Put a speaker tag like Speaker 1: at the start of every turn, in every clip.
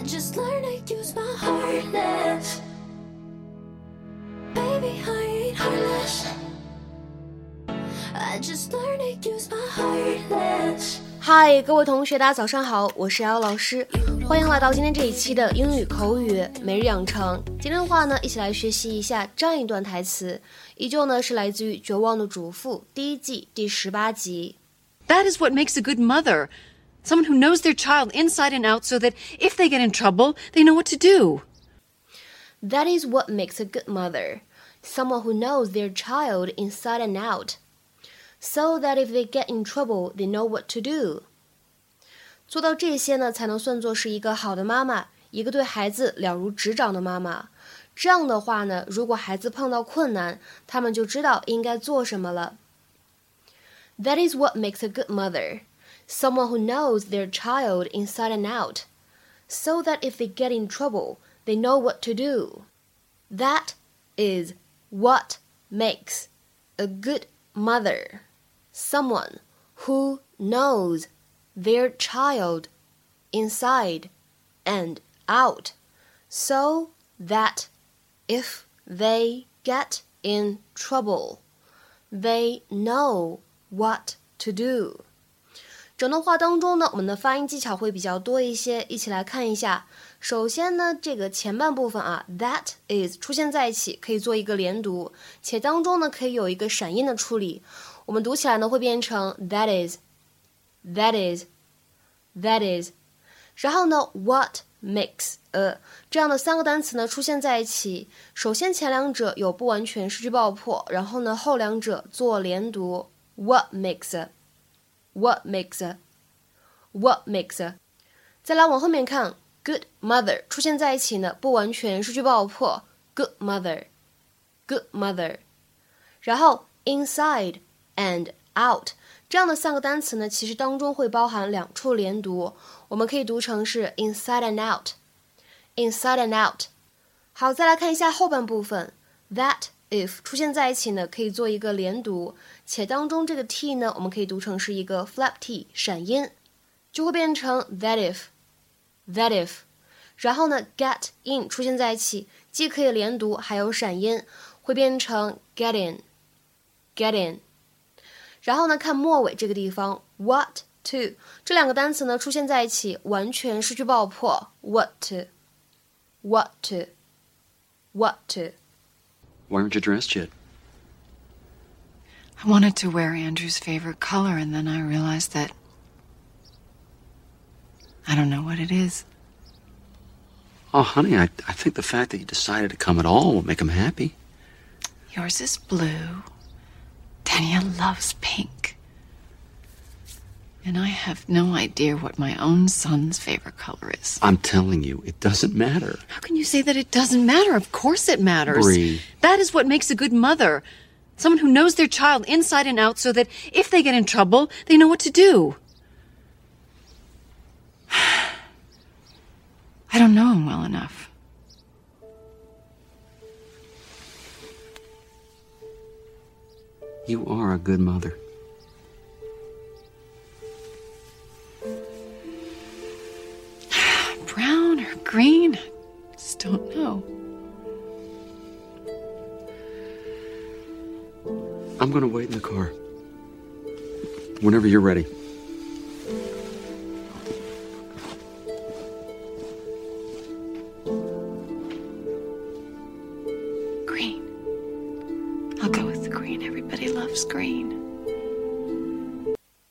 Speaker 1: I just learned to use my heart less. Baby, I ain't heartless. I just learned to use my heart less.
Speaker 2: 嗨，各位同学，大家早上好，我是瑶老师，欢迎来到今天这一期的英语口语每日养成。今天的话呢，一起来学习一下这样一段台词，依旧呢是来自于《绝望的主妇》第一季第十八集。
Speaker 3: That is what makes a good mother. Someone who knows their child inside and out so that if they get in trouble, they know what to do.
Speaker 2: That is what makes a good mother. Someone who knows their child inside and out. So that if they get in trouble, they know what to do. 做到这些呢，才能算作是一个好的妈妈，一个对孩子了如指掌的妈妈。这样的话呢，如果孩子碰到困难，他们就知道应该做什么了。That is what makes a good mother. Someone who knows their child inside and out. So that if they get in trouble, they know what to do. That is what makes a good mother. Someone who knows their child inside and out. So that if they get in trouble, they know what to do. 整段话当中呢，我们的发音技巧会比较多一些，一起来看一下。首先呢，这个前半部分啊，that is 出现在一起，可以做一个连读，且当中呢可以有一个闪音的处理。我们读起来呢会变成 that is，that is，that is。然后呢，what makes a 这样的三个单词呢出现在一起，首先前两者有不完全失去爆破，然后呢后两者做连读，what makes。a What makes a? What makes？a? 再来往后面看，good mother 出现在一起呢，不完全失去爆破，good mother，good mother。然后 inside and out 这样的三个单词呢，其实当中会包含两处连读，我们可以读成是 inside and out，inside and out。好，再来看一下后半部分，that。If 出现在一起呢，可以做一个连读，且当中这个 t 呢，我们可以读成是一个 flap t 闪音，就会变成 that if，that if。然后呢，get in 出现在一起，既可以连读，还有闪音，会变成 get in，get in。然后呢，看末尾这个地方，what to 这两个单词呢出现在一起，完全失去爆破，what to，what to，what to。
Speaker 4: Why aren't you dressed yet?
Speaker 3: I wanted to wear Andrew's favorite color, and then I realized that I don't know what it is.
Speaker 4: Oh, honey, I, I think the fact that you decided to come at all will make him happy.
Speaker 3: Yours is blue. Danielle loves pink. And I have no idea what my own son's favorite color is.
Speaker 4: I'm telling you, it doesn't matter.
Speaker 3: How can you say that it doesn't matter? Of course it matters.
Speaker 4: Bree.
Speaker 3: That is what makes a good mother. Someone who knows their child inside and out so that if they get in trouble, they know what to do. I don't know him well enough.
Speaker 4: You are a good mother.
Speaker 3: just don't know.
Speaker 4: I'm going to wait in the car. Whenever you're ready.
Speaker 3: Green. I'll go with the green. Everybody loves green.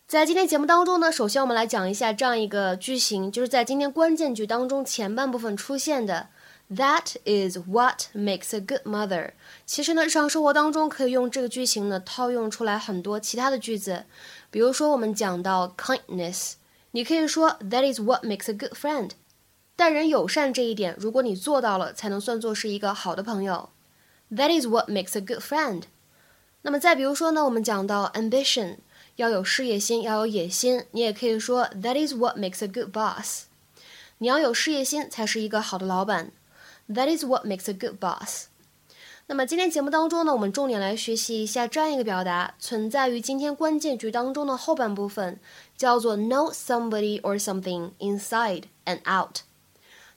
Speaker 2: 在今天节目当中呢，首先我们来讲一下这样一个句型，就是在今天关键句当中前半部分出现的。 That is what makes a good mother。其实呢，日常生活当中可以用这个句型呢套用出来很多其他的句子，比如说我们讲到 kindness，你可以说 That is what makes a good friend。待人友善这一点，如果你做到了，才能算作是一个好的朋友。That is what makes a good friend。那么再比如说呢，我们讲到 ambition。要有事业心，要有野心。你也可以说 That is what makes a good boss。你要有事业心，才是一个好的老板。That is what makes a good boss。那么今天节目当中呢，我们重点来学习一下这样一个表达，存在于今天关键句当中的后半部分，叫做 know somebody or something inside and out。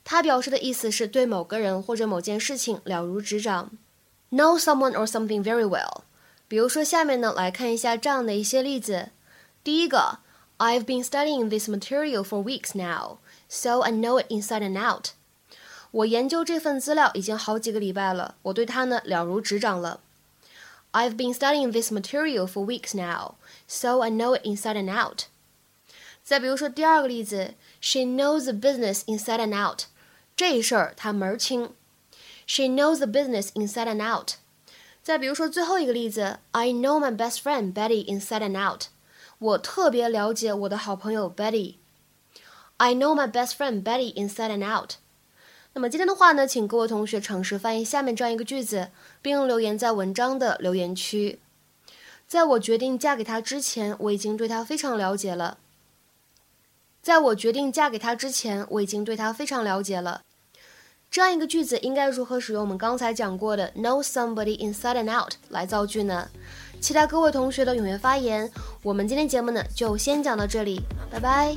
Speaker 2: 它表示的意思是对某个人或者某件事情了如指掌。Know someone or something very well。比如说，下面呢来看一下这样的一些例子。第一个，I've been studying this material for weeks now, so I know it inside and out。 我研究这份资料已经好几个礼拜了，我对它呢了如指掌了。I've been studying this material for weeks now, so I know it inside and out。再比如说第二个例子，She knows the business inside and out。这事儿她门儿清。She knows the business inside and out。再比如说最后一个例子，I know my best friend Betty inside and out。我特别了解我的好朋友 Betty。I know my best friend Betty inside and out。 那么今天的话呢，请各位同学尝试翻译下面这样一个句子，并留言在文章的留言区。在我决定嫁给他之前，我已经对他非常了解了。在我决定嫁给他之前，我已经对他非常了解了。这样一个句子应该如何使用我们刚才讲过的 know somebody inside and out 来造句呢？期待各位同学的踊跃发言。我们今天节目呢就先讲到这里，拜拜。